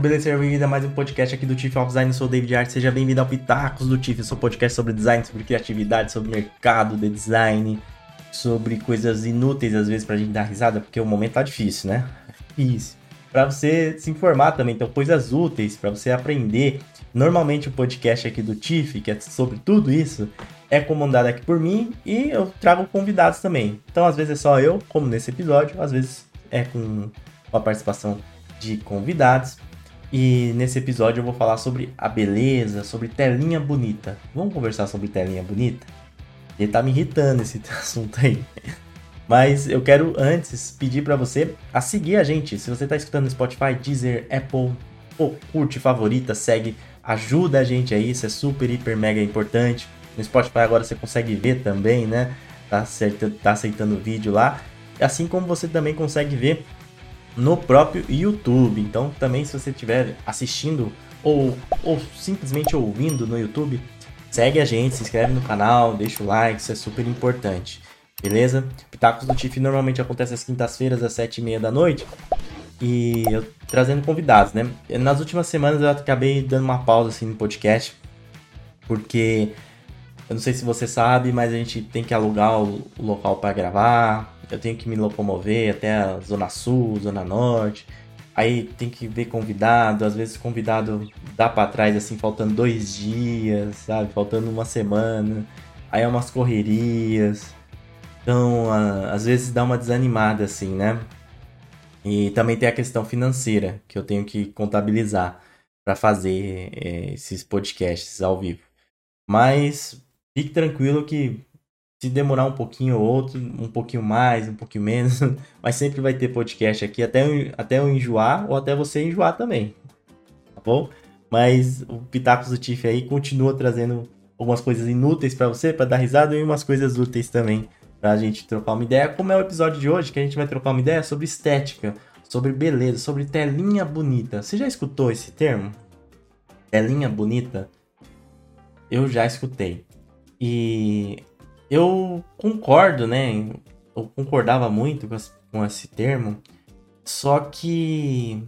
beleza? Seja bem-vindo a mais um podcast aqui do Chief of Design. Eu sou o David Art. Seja bem-vindo ao Pitacos do. Eu sou podcast sobre design, sobre criatividade, sobre mercado de design, sobre coisas inúteis às vezes pra gente dar risada, porque o momento tá difícil, né? Difícil. Pra você se informar também, então coisas úteis para você aprender. Normalmente o podcast aqui do Chief, que é sobre tudo isso, é comandado aqui por mim e eu trago convidados também. Então às vezes é só eu, como nesse episódio, às vezes é com a participação de convidados. E nesse episódio eu vou falar sobre a beleza, sobre telinha bonita. Vamos conversar sobre telinha bonita? Ele tá me irritando esse assunto aí. Mas eu quero antes pedir para você a seguir a gente. Se você tá escutando no Spotify, Deezer, Apple, pô, curte, favorita, segue, ajuda a gente aí, isso é super, hiper, mega importante. No Spotify agora você consegue ver também, né? Tá, aceitando, tá aceitando vídeo lá. Assim como você também consegue ver no próprio YouTube. Então, também se você estiver assistindo ou, ou simplesmente ouvindo no YouTube, segue a gente, se inscreve no canal, deixa o like, isso é super importante. Beleza? Pitacos do Tiff normalmente acontece às quintas-feiras, às sete e meia da noite. E eu trazendo convidados, né? Nas últimas semanas eu acabei dando uma pausa assim no podcast. Porque eu não sei se você sabe, mas a gente tem que alugar o, o local para gravar eu tenho que me locomover até a Zona Sul, Zona Norte. Aí tem que ver convidado, às vezes convidado dá para trás assim, faltando dois dias, sabe? Faltando uma semana. Aí é umas correrias. Então, às vezes dá uma desanimada assim, né? E também tem a questão financeira que eu tenho que contabilizar para fazer é, esses podcasts ao vivo. Mas fique tranquilo que se demorar um pouquinho ou outro, um pouquinho mais, um pouquinho menos, mas sempre vai ter podcast aqui até eu, até eu enjoar ou até você enjoar também. Tá bom? Mas o Pitacos do Tiff aí continua trazendo algumas coisas inúteis para você, para dar risada e umas coisas úteis também pra gente trocar uma ideia. Como é o episódio de hoje, que a gente vai trocar uma ideia sobre estética, sobre beleza, sobre telinha bonita. Você já escutou esse termo? Telinha bonita? Eu já escutei. E eu concordo, né? Eu concordava muito com esse termo, só que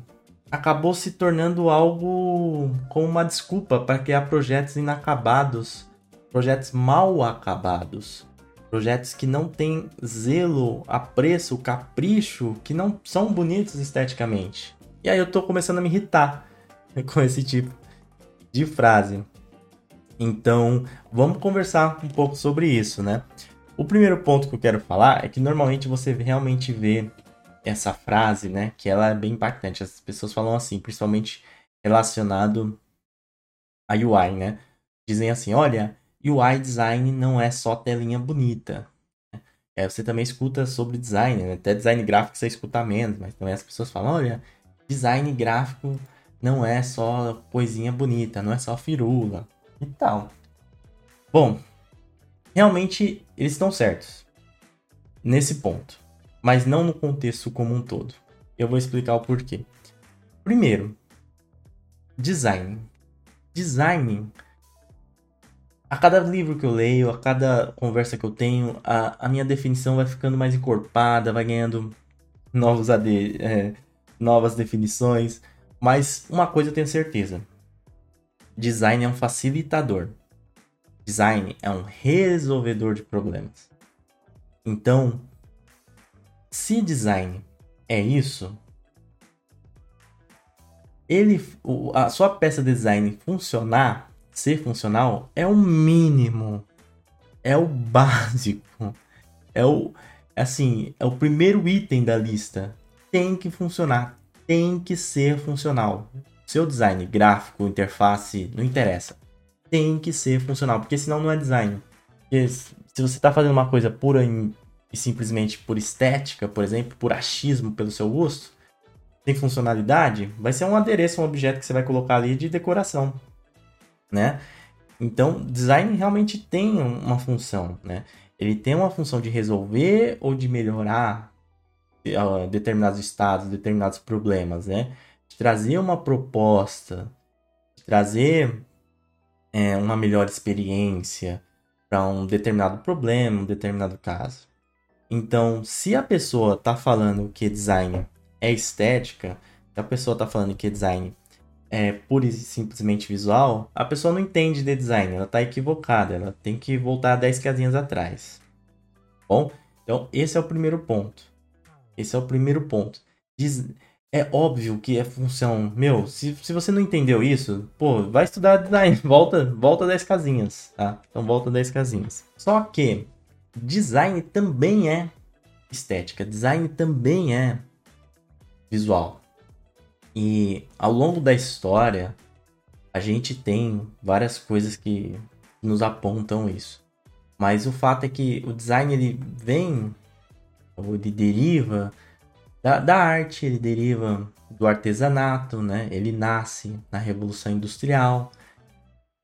acabou se tornando algo como uma desculpa para criar projetos inacabados, projetos mal acabados, projetos que não têm zelo, apreço, capricho, que não são bonitos esteticamente. E aí eu tô começando a me irritar com esse tipo de frase. Então, vamos conversar um pouco sobre isso, né? O primeiro ponto que eu quero falar é que normalmente você realmente vê essa frase, né? Que ela é bem impactante. As pessoas falam assim, principalmente relacionado a UI, né? Dizem assim, olha, UI design não é só telinha bonita. É, você também escuta sobre design, né? até design gráfico você escuta menos, mas também as pessoas falam, olha, design gráfico não é só coisinha bonita, não é só firula e tal. Bom, realmente eles estão certos nesse ponto, mas não no contexto como um todo. Eu vou explicar o porquê. Primeiro, design. Design. A cada livro que eu leio, a cada conversa que eu tenho, a, a minha definição vai ficando mais encorpada, vai ganhando novos AD, é, novas definições. Mas uma coisa eu tenho certeza: Design é um facilitador. Design é um resolvedor de problemas. Então, se design é isso, ele, a sua peça de design funcionar, ser funcional, é o mínimo, é o básico, é o assim, é o primeiro item da lista. Tem que funcionar, tem que ser funcional seu design gráfico, interface, não interessa. Tem que ser funcional, porque senão não é design. Porque se você está fazendo uma coisa pura e simplesmente por estética, por exemplo, por achismo pelo seu gosto, tem funcionalidade, vai ser um adereço, um objeto que você vai colocar ali de decoração, né? Então, design realmente tem uma função, né? Ele tem uma função de resolver ou de melhorar uh, determinados estados, determinados problemas, né? Trazer uma proposta, trazer é, uma melhor experiência para um determinado problema, um determinado caso. Então, se a pessoa está falando que design é estética, se a pessoa está falando que design é pura e simplesmente visual, a pessoa não entende de design, ela está equivocada, ela tem que voltar 10 casinhas atrás. Bom, então esse é o primeiro ponto. Esse é o primeiro ponto. É óbvio que é função. Meu, se, se você não entendeu isso, pô, vai estudar design. Volta, volta 10 casinhas, tá? Então volta 10 casinhas. Só que design também é estética, design também é visual. E ao longo da história, a gente tem várias coisas que nos apontam isso. Mas o fato é que o design ele vem, ou ele deriva da, da arte, ele deriva do artesanato, né? Ele nasce na Revolução Industrial.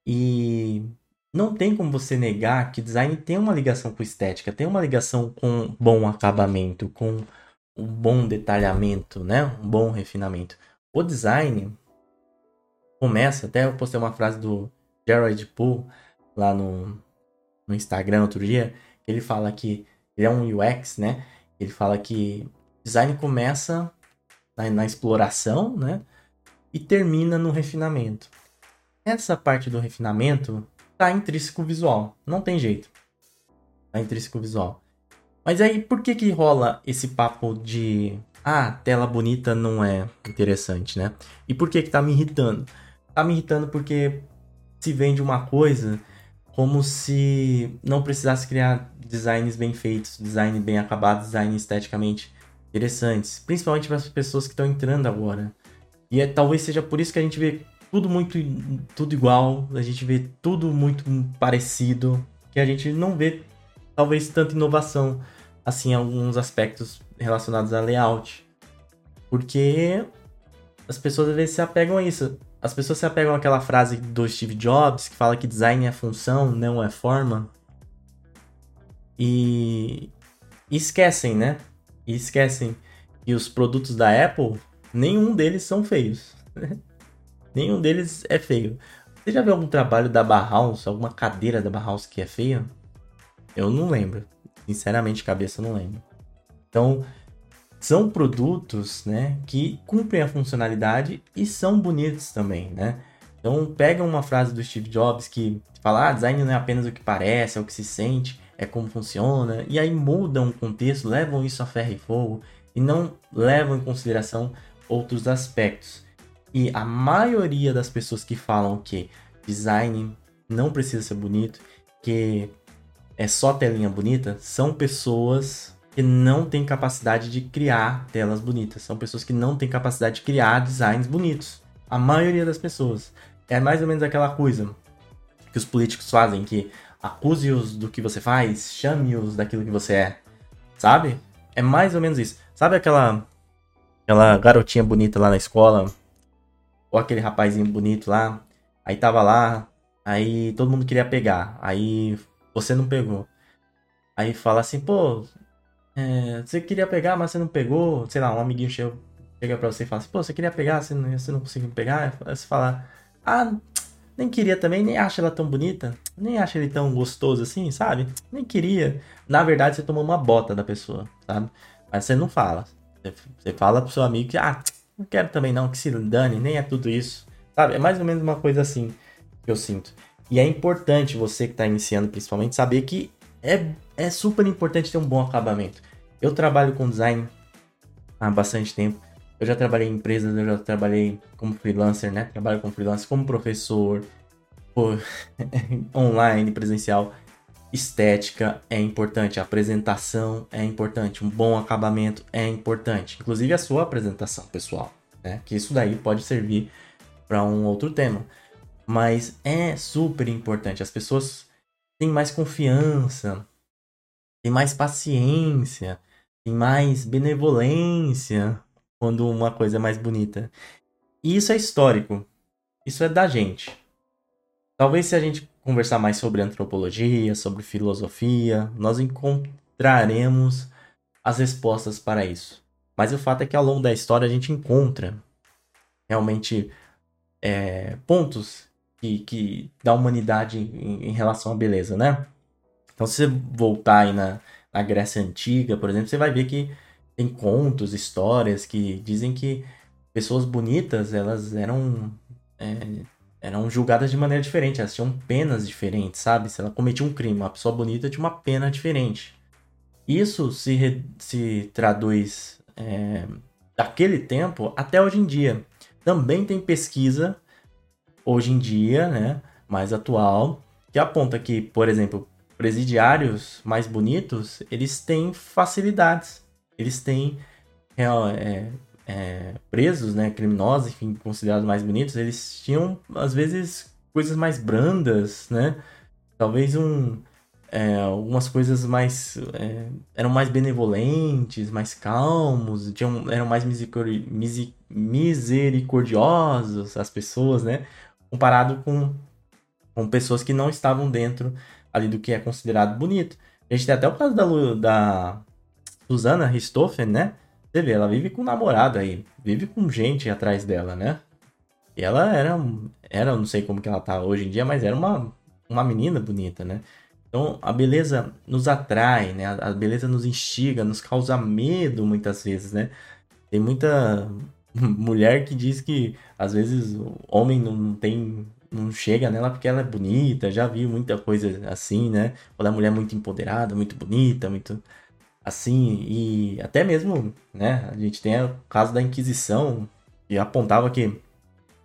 E não tem como você negar que design tem uma ligação com estética, tem uma ligação com bom acabamento, com um bom detalhamento, né? Um bom refinamento. O design começa, até eu postei uma frase do Gerard Poole lá no, no Instagram outro dia, ele fala que ele é um UX, né? Ele fala que design começa na, na exploração, né? E termina no refinamento. Essa parte do refinamento tá intrínseco visual, não tem jeito. Tá intrínseco visual. Mas aí por que que rola esse papo de ah, tela bonita não é interessante, né? E por que que tá me irritando? Tá me irritando porque se vende uma coisa como se não precisasse criar designs bem feitos, design bem acabado, design esteticamente interessantes, principalmente para as pessoas que estão entrando agora. E é, talvez seja por isso que a gente vê tudo muito tudo igual, a gente vê tudo muito parecido, que a gente não vê talvez tanta inovação assim em alguns aspectos relacionados a layout. Porque as pessoas às vezes se apegam a isso. As pessoas se apegam àquela frase do Steve Jobs que fala que design é função, não é forma. E, e esquecem, né? E esquecem que os produtos da Apple, nenhum deles são feios. nenhum deles é feio. Você já viu algum trabalho da Bauhaus, alguma cadeira da Bauhaus que é feia? Eu não lembro. Sinceramente, cabeça, não lembro. Então, são produtos, né, que cumprem a funcionalidade e são bonitos também, né? Então, pegam uma frase do Steve Jobs que fala, ah, design não é apenas o que parece, é o que se sente é como funciona, e aí mudam o contexto, levam isso a ferro e fogo e não levam em consideração outros aspectos. E a maioria das pessoas que falam que design não precisa ser bonito, que é só telinha bonita, são pessoas que não têm capacidade de criar telas bonitas, são pessoas que não têm capacidade de criar designs bonitos. A maioria das pessoas. É mais ou menos aquela coisa que os políticos fazem, que acuse-os do que você faz, chame-os daquilo que você é. Sabe? É mais ou menos isso. Sabe aquela aquela garotinha bonita lá na escola? Ou aquele rapazinho bonito lá? Aí tava lá, aí todo mundo queria pegar. Aí você não pegou. Aí fala assim, pô, é, você queria pegar, mas você não pegou. Sei lá, um amiguinho chega, pra você e fala assim, pô, você queria pegar, você não, você não conseguiu pegar. Aí você fala, ah, nem queria também, nem acha ela tão bonita, nem acha ele tão gostoso assim, sabe? Nem queria. Na verdade, você tomou uma bota da pessoa, sabe? Mas você não fala. Você fala pro seu amigo que, ah, não quero também não, que se dane, nem é tudo isso. Sabe? É mais ou menos uma coisa assim que eu sinto. E é importante você que está iniciando, principalmente, saber que é, é super importante ter um bom acabamento. Eu trabalho com design há bastante tempo. Eu já trabalhei em empresas, eu já trabalhei como freelancer, né? Trabalho como freelancer, como professor, por online, presencial. Estética é importante, a apresentação é importante, um bom acabamento é importante, inclusive a sua apresentação pessoal, né? Que isso daí pode servir para um outro tema, mas é super importante. As pessoas têm mais confiança, têm mais paciência, têm mais benevolência quando uma coisa é mais bonita. E isso é histórico. Isso é da gente. Talvez se a gente conversar mais sobre antropologia, sobre filosofia, nós encontraremos as respostas para isso. Mas o fato é que ao longo da história a gente encontra realmente é, pontos que, que da humanidade em, em, relação à beleza, né? Então, se você voltar aí na, na Grécia Antiga, por exemplo, você vai ver que tem contos, histórias que dizem que pessoas bonitas, elas eram é, eram julgadas de maneira diferente, elas tinham penas diferentes, sabe? Se ela cometia um crime, uma pessoa bonita tinha uma pena diferente. Isso se, se traduz é, daquele tempo até hoje em dia. Também tem pesquisa hoje em dia, né, mais atual, que aponta que, por exemplo, presidiários mais bonitos, eles têm facilidades, eles têm é, é, é, presos, né, criminosos, enfim, considerados mais bonitos, eles tinham às vezes coisas mais brandas, né, talvez um é, algumas coisas mais é, eram mais benevolentes, mais calmos, tinham, eram mais misericordiosos as pessoas, né? Comparado com, com pessoas que não estavam dentro ali do que é considerado bonito. A gente tem até o caso da, da Susana Ristoffen, né? Você vê, ela vive com um namorado aí, vive com gente atrás dela, né? E ela era, era, não sei como que ela tá hoje em dia, mas era uma, uma menina bonita, né? Então, a beleza nos atrai, né? A beleza nos instiga, nos causa medo muitas vezes, né? Tem muita mulher que diz que às vezes o homem não tem não chega nela porque ela é bonita, já vi muita coisa assim, né? Quando a mulher é muito empoderada, muito bonita, muito assim, e até mesmo, né? A gente tem o caso da Inquisição, que apontava que,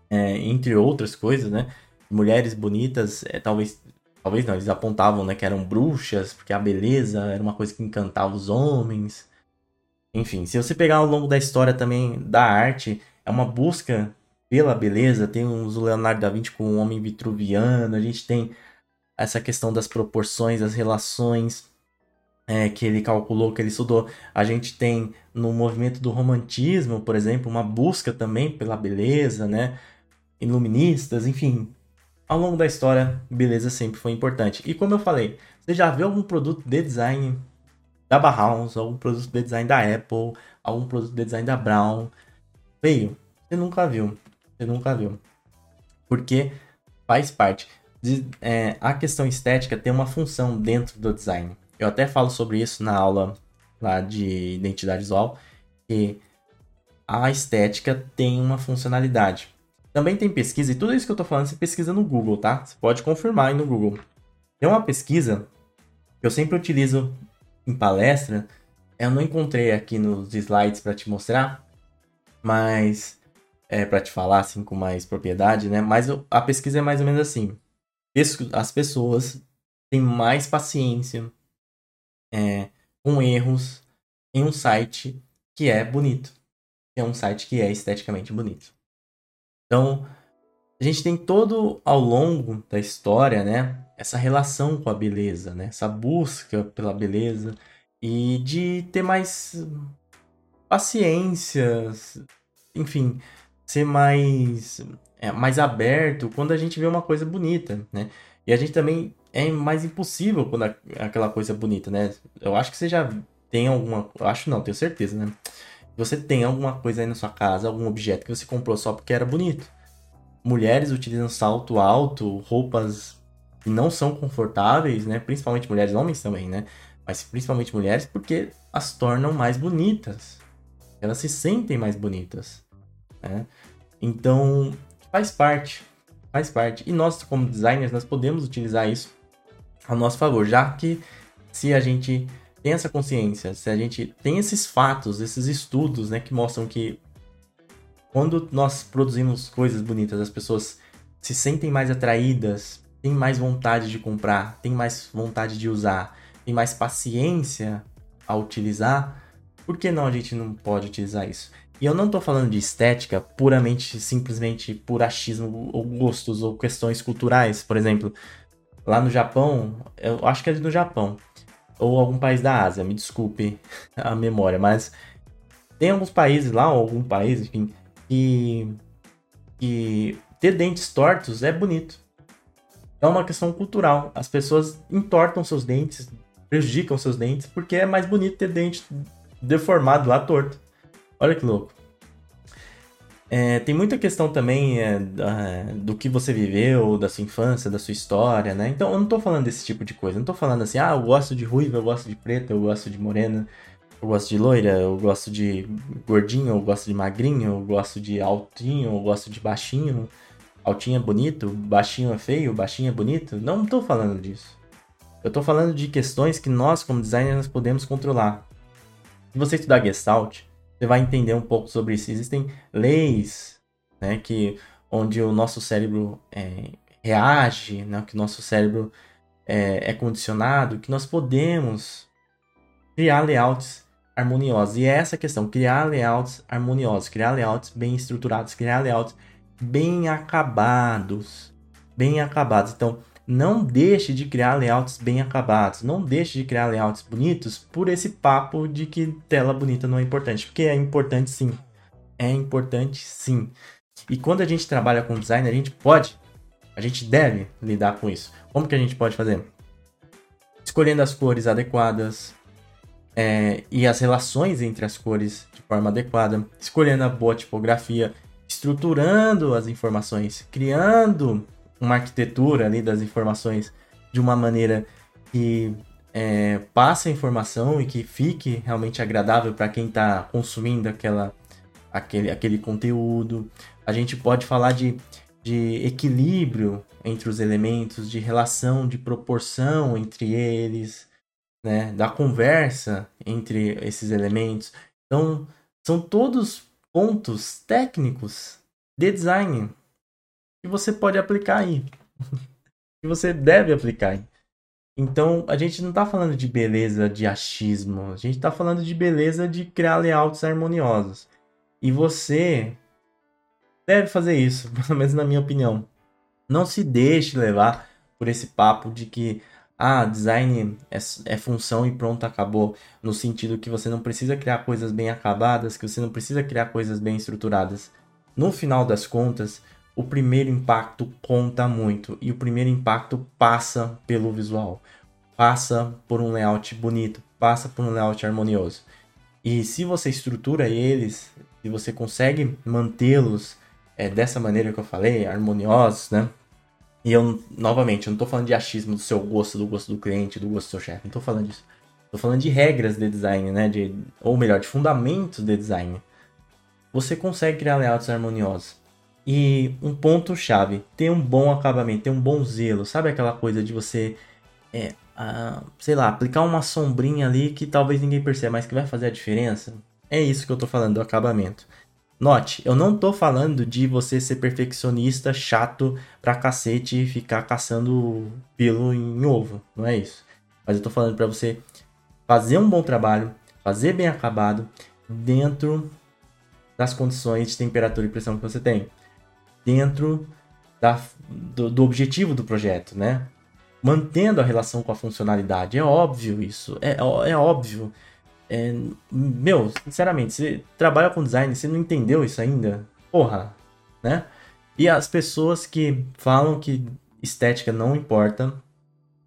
é, entre outras coisas, né? Mulheres bonitas, é, talvez Talvez não, eles apontavam, né, que eram bruxas, porque a beleza era uma coisa que encantava os homens. Enfim, se você pegar ao longo da história também da arte, é uma busca pela beleza. Tem o Leonardo da Vinci com o homem vitruviano, a gente tem essa questão das proporções, as relações é, que ele calculou, que ele estudou. A gente tem no movimento do romantismo, por exemplo, uma busca também pela beleza, né? Iluministas, enfim, ao longo da história, beleza sempre foi importante. E como eu falei, você já viu algum produto de design da Bauhaus, algum produto de design da Apple, algum produto de design da Brown? Veio? Você nunca viu. Você nunca viu. Porque faz parte. De, é, a questão estética tem uma função dentro do design. Eu até falo sobre isso na aula lá de identidade visual, que a estética tem uma funcionalidade. Também tem pesquisa, e tudo isso que eu tô falando você pesquisa no Google, tá? Você pode confirmar aí no Google. Tem uma pesquisa que eu sempre utilizo em palestra, eu não encontrei aqui nos slides para te mostrar, mas é para te falar assim com mais propriedade, né? Mas a pesquisa é mais ou menos assim: as pessoas têm mais paciência é, com erros em um site que é bonito, que é um site que é esteticamente bonito. Então, a gente tem todo ao longo da história, né, essa relação com a beleza, né, essa busca pela beleza e de ter mais paciência, enfim, ser mais é, mais aberto quando a gente vê uma coisa bonita, né? E a gente também é mais impossível quando aquela coisa é bonita, né? Eu acho que você já tem alguma, eu acho não, tenho certeza, né? Você tem alguma coisa aí na sua casa, algum objeto que você comprou só porque era bonito. Mulheres utilizam salto alto, roupas que não são confortáveis, né? Principalmente mulheres, homens também, né? Mas principalmente mulheres porque as tornam mais bonitas. Elas se sentem mais bonitas, né? Então, faz parte, faz parte. E nós, como designers, nós podemos utilizar isso a nosso favor, já que se a gente tem essa consciência, se a gente tem esses fatos, esses estudos, né, que mostram que quando nós produzimos coisas bonitas, as pessoas se sentem mais atraídas, têm mais vontade de comprar, têm mais vontade de usar, têm mais paciência a utilizar, por que não a gente não pode utilizar isso? E eu não estou falando de estética puramente, simplesmente por achismo ou gostos ou questões culturais. Por exemplo, lá no Japão, eu acho que é no Japão, ou algum país da Ásia, me desculpe a memória, mas tem alguns países lá, ou algum país, enfim, que, que ter dentes tortos é bonito. É uma questão cultural. As pessoas entortam seus dentes, prejudicam seus dentes, porque é mais bonito ter dente deformado lá torto. Olha que louco. É, tem muita questão também é, do que você viveu, da sua infância, da sua história, né? Então eu não tô falando desse tipo de coisa. Eu não tô falando assim, ah, eu gosto de ruiva, eu gosto de preta, eu gosto de morena, eu gosto de loira, eu gosto de gordinho, eu gosto de magrinho, eu gosto de altinho, eu gosto de baixinho. altinho é bonito, baixinho é feio, baixinho é bonito. Não estou falando disso. Eu estou falando de questões que nós, como designers, podemos controlar. Se você estudar Gestalt, você vai entender um pouco sobre isso. Existem leis, né, que onde o nosso cérebro é, reage, né, que o nosso cérebro é, é condicionado, que nós podemos criar layouts harmoniosos. E é essa questão, criar layouts harmoniosos, criar layouts bem estruturados, criar layouts bem acabados. Bem acabados. Então, não deixe de criar layouts bem acabados. Não deixe de criar layouts bonitos por esse papo de que tela bonita não é importante. Porque é importante sim. É importante sim. E quando a gente trabalha com design, a gente pode, a gente deve lidar com isso. Como que a gente pode fazer? Escolhendo as cores adequadas é, e as relações entre as cores de forma adequada, escolhendo a boa tipografia, estruturando as informações, criando uma arquitetura ali das informações de uma maneira que é, passe a informação e que fique realmente agradável para quem está consumindo aquela, aquele, aquele conteúdo. A gente pode falar de, de equilíbrio entre os elementos, de relação, de proporção entre eles, né, da conversa entre esses elementos. Então, são todos pontos técnicos de design que você pode aplicar aí. que você deve aplicar aí. Então, a gente não está falando de beleza de achismo, a gente está falando de beleza de criar layouts harmoniosos. E você deve fazer isso, pelo menos na minha opinião. Não se deixe levar por esse papo de que ah, design é, é, função e pronto, acabou. No sentido que você não precisa criar coisas bem acabadas, que você não precisa criar coisas bem estruturadas. No final das contas, o primeiro impacto conta muito e o primeiro impacto passa pelo visual, passa por um layout bonito, passa por um layout harmonioso. E se você estrutura eles, se você consegue mantê-los é, dessa maneira que eu falei, harmoniosos, né? E eu, novamente, eu não estou falando de achismo do seu gosto, do gosto do cliente, do gosto do seu chefe, não estou falando disso. Estou falando de regras de design, né? De, ou melhor, de fundamentos de design. Você consegue criar layouts harmoniosos. E um ponto chave, ter um bom acabamento, ter um bom zelo. Sabe aquela coisa de você, é, sei lá, aplicar uma sombrinha ali que talvez ninguém perceba, mas que vai fazer a diferença? É isso que eu estou falando do acabamento. Note, eu não tô falando de você ser perfeccionista, chato pra cacete e ficar caçando pelo em ovo, não é isso. Mas eu tô falando para você fazer um bom trabalho, fazer bem acabado, dentro das condições de temperatura e pressão que você tem. Dentro da, do, do objetivo do projeto, né? Mantendo a relação com a funcionalidade. É óbvio isso, é, é óbvio. É, meu, sinceramente, você trabalha com design, você não entendeu isso ainda? Porra, né? E as pessoas que falam que estética não importa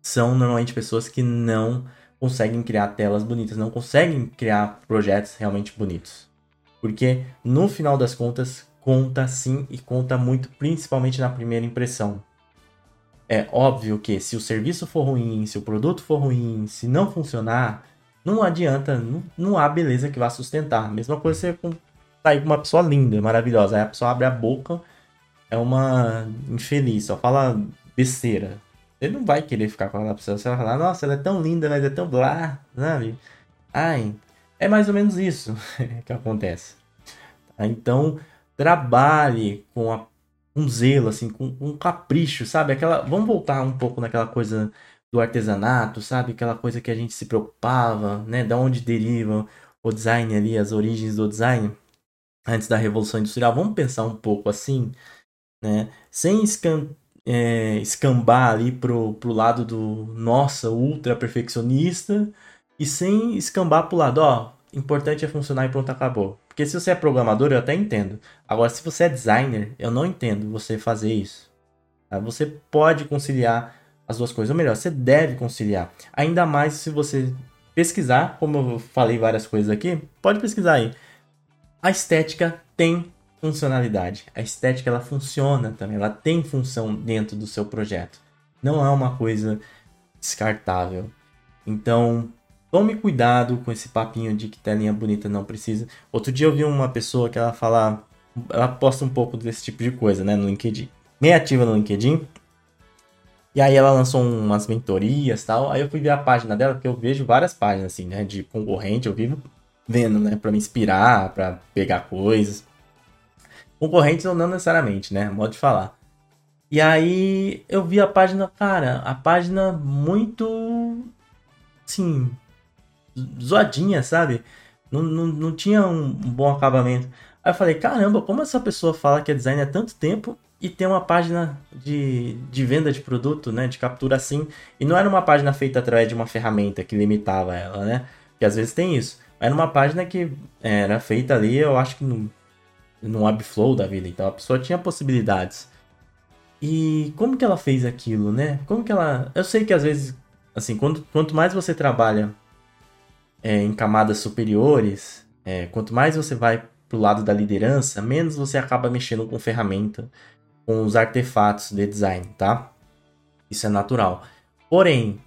são normalmente pessoas que não conseguem criar telas bonitas, não conseguem criar projetos realmente bonitos. Porque no final das contas, conta sim e conta muito, principalmente na primeira impressão. É óbvio que se o serviço for ruim, se o produto for ruim, se não funcionar, não adianta, não, não há beleza que vá sustentar. Mesma coisa você com, tá aí com uma pessoa linda, maravilhosa. Aí a pessoa abre a boca, é uma infeliz, só fala besteira. Ele não vai querer ficar com aquela pessoa. Você vai falar, nossa, ela é tão linda, mas é tão blá, sabe? Ai, é mais ou menos isso que acontece. Tá? Então, trabalhe com a, um zelo, assim, com um capricho, sabe? Aquela, vamos voltar um pouco naquela coisa do artesanato, sabe? Aquela coisa que a gente se preocupava, né? Da onde deriva o design ali, as origens do design antes da Revolução Industrial. Vamos pensar um pouco assim, né? Sem é, escambar ali pro, pro lado do nossa, ultra perfeccionista e sem escambar pro lado, ó, importante é funcionar e pronto, acabou. Porque se você é programador, eu até entendo. Agora, se você é designer, eu não entendo você fazer isso. Tá? Você pode conciliar as duas coisas. Ou melhor, você deve conciliar. Ainda mais se você pesquisar, como eu falei várias coisas aqui, pode pesquisar aí. A estética tem funcionalidade. A estética ela funciona também, ela tem função dentro do seu projeto. Não é uma coisa descartável. Então, tome cuidado com esse papinho de que telinha bonita não precisa. Outro dia eu vi uma pessoa que ela fala, ela posta um pouco desse tipo de coisa, né, no LinkedIn. meio ativa no LinkedIn. E aí ela lançou umas mentorias tal. Aí eu fui ver a página dela, porque eu vejo várias páginas, assim, né? De concorrente, eu vivo vendo, né? Pra me inspirar, pra pegar coisas. Concorrentes ou não necessariamente, né? Modo de falar. E aí eu vi a página, cara, a página muito. Assim. Zoadinha, sabe? Não, não, não tinha um bom acabamento. Aí eu falei, caramba, como essa pessoa fala que é design há tanto tempo e tem uma página de, de venda de produto, né? De captura assim. E não era uma página feita através de uma ferramenta que limitava ela, né? Porque às vezes tem isso. Era uma página que era feita ali, eu acho que no, no Webflow da vida. Então a pessoa tinha possibilidades. E como que ela fez aquilo, né? Como que ela. Eu sei que às vezes, assim, quando, quanto mais você trabalha é, em camadas superiores, é, quanto mais você vai pro lado da liderança, menos você acaba mexendo com ferramenta, com os artefatos de design, tá? Isso é natural. Porém,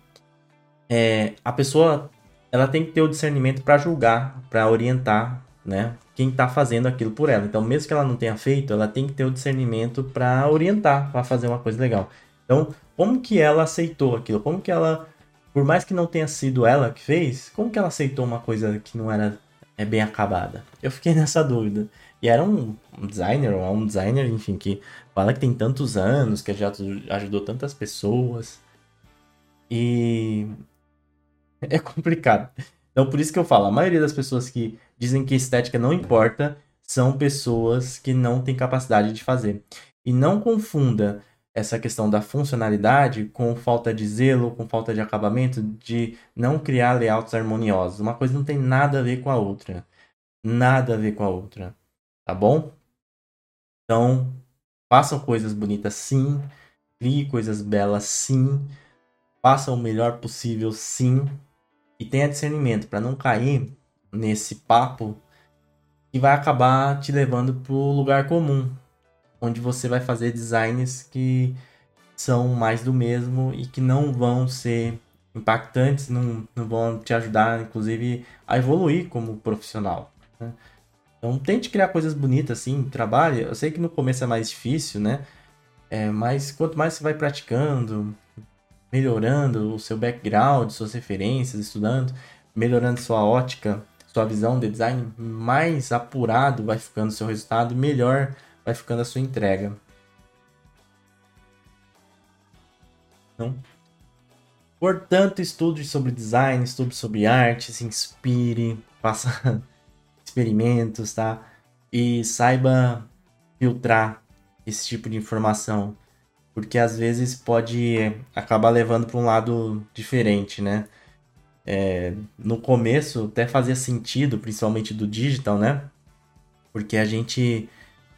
é, a pessoa ela tem que ter o discernimento para julgar, para orientar, né? Quem está fazendo aquilo por ela. Então, mesmo que ela não tenha feito, ela tem que ter o discernimento para orientar, para fazer uma coisa legal. Então, como que ela aceitou aquilo? Como que ela, por mais que não tenha sido ela que fez, como que ela aceitou uma coisa que não era é, bem acabada? Eu fiquei nessa dúvida. E era um, designer, ou é um designer, enfim, que fala que tem tantos anos, que já ajudou tantas pessoas. E é complicado. Então, por isso que eu falo, a maioria das pessoas que dizem que estética não importa são pessoas que não têm capacidade de fazer. E não confunda essa questão da funcionalidade com falta de zelo, com falta de acabamento, de não criar layouts harmoniosos. Uma coisa não tem nada a ver com a outra. Nada a ver com a outra. Tá bom? Então, façam coisas bonitas sim. Crie coisas belas sim. Façam o melhor possível sim. E tenha discernimento para não cair nesse papo que vai acabar te levando para o lugar comum, onde você vai fazer designs que são mais do mesmo e que não vão ser impactantes, não, não vão te ajudar, inclusive, a evoluir como profissional. Né? Então, tente criar coisas bonitas, assim, trabalhe. Eu sei que no começo é mais difícil, né? É, mas quanto mais você vai praticando, melhorando o seu background, suas referências, estudando, melhorando sua ótica, sua visão de design, mais apurado vai ficando o seu resultado melhor vai ficando a sua entrega. Então, portanto, estude sobre design, estude sobre arte, se inspire, faça experimentos, tá? E saiba filtrar esse tipo de informação porque às vezes pode acabar levando para um lado diferente, né? É, no começo até fazia sentido, principalmente do digital, né? Porque a gente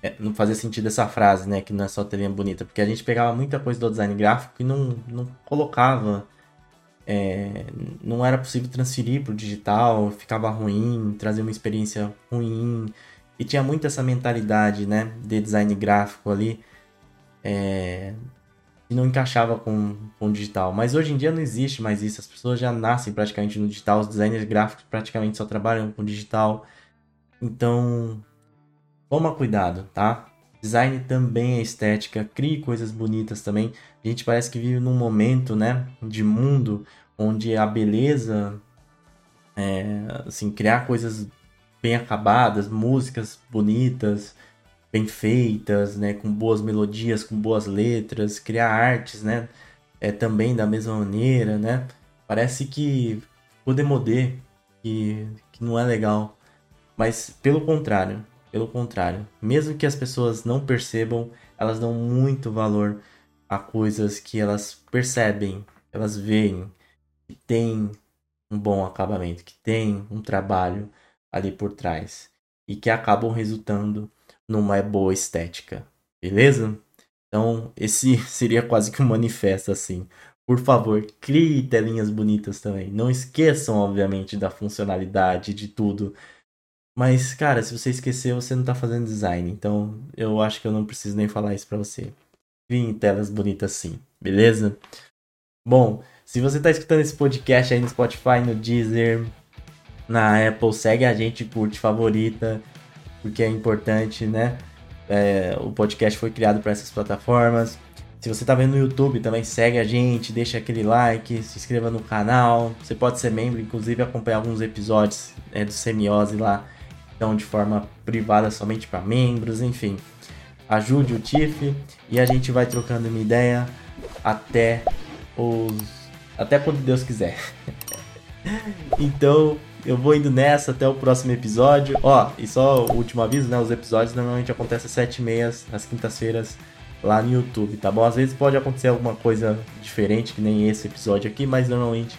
é, não fazia sentido essa frase, né? Que não é só telinha bonita, porque a gente pegava muita coisa do design gráfico e não, não colocava. É, não era possível transferir para o digital, ficava ruim, trazia uma experiência ruim. E tinha muito essa mentalidade, né? De design gráfico ali é, e não encaixava com, com o digital. Mas hoje em dia não existe mais isso, as pessoas já nascem praticamente no digital, os designers gráficos praticamente só trabalham com digital. Então, toma cuidado, tá? Design também é estética, crie coisas bonitas também. A gente parece que vive num momento, né, de mundo onde a beleza, é, assim, criar coisas bem acabadas, músicas bonitas, bem feitas, né, com boas melodias, com boas letras, criar artes, né, é também da mesma maneira, né? Parece que o demodê, que, que não é legal, mas pelo contrário, pelo contrário, mesmo que as pessoas não percebam, elas dão muito valor a coisas que elas percebem, elas veem que tem um bom acabamento, que tem um trabalho ali por trás e que acabam resultando numa boa estética, beleza? Então, esse seria quase que um manifesto assim. Por favor, crie telinhas bonitas também. Não esqueçam, obviamente, da funcionalidade de tudo. Mas, cara, se você esquecer, você não tá fazendo design. Então, eu acho que eu não preciso nem falar isso pra você. Crie telas bonitas sim, beleza? Bom, se você tá escutando esse podcast aí no Spotify, no Deezer, na Apple, segue a gente, curte, favorita porque é importante, né? É, o podcast foi criado para essas plataformas. Se você está vendo no YouTube, também segue a gente, deixa aquele like, se inscreva no canal. Você pode ser membro, inclusive acompanhar alguns episódios é, do Semiose lá, então de forma privada somente para membros, enfim. Ajude o Tiff e a gente vai trocando uma ideia até os até quando Deus quiser. então, eu vou indo nessa até o próximo episódio. Ó, e só o último aviso, né? Os episódios normalmente acontecem às 7h30 às quintas-feiras lá no YouTube, tá bom? Às vezes pode acontecer alguma coisa diferente, que nem esse episódio aqui, mas normalmente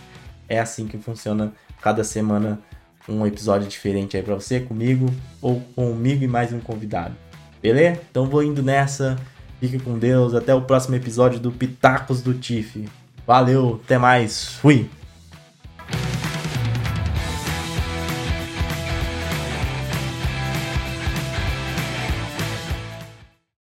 é assim que funciona cada semana um episódio diferente aí pra você, comigo, ou comigo e mais um convidado. Beleza? Então vou indo nessa. Fique com Deus. Até o próximo episódio do Pitacos do Tiff. Valeu, até mais. Fui!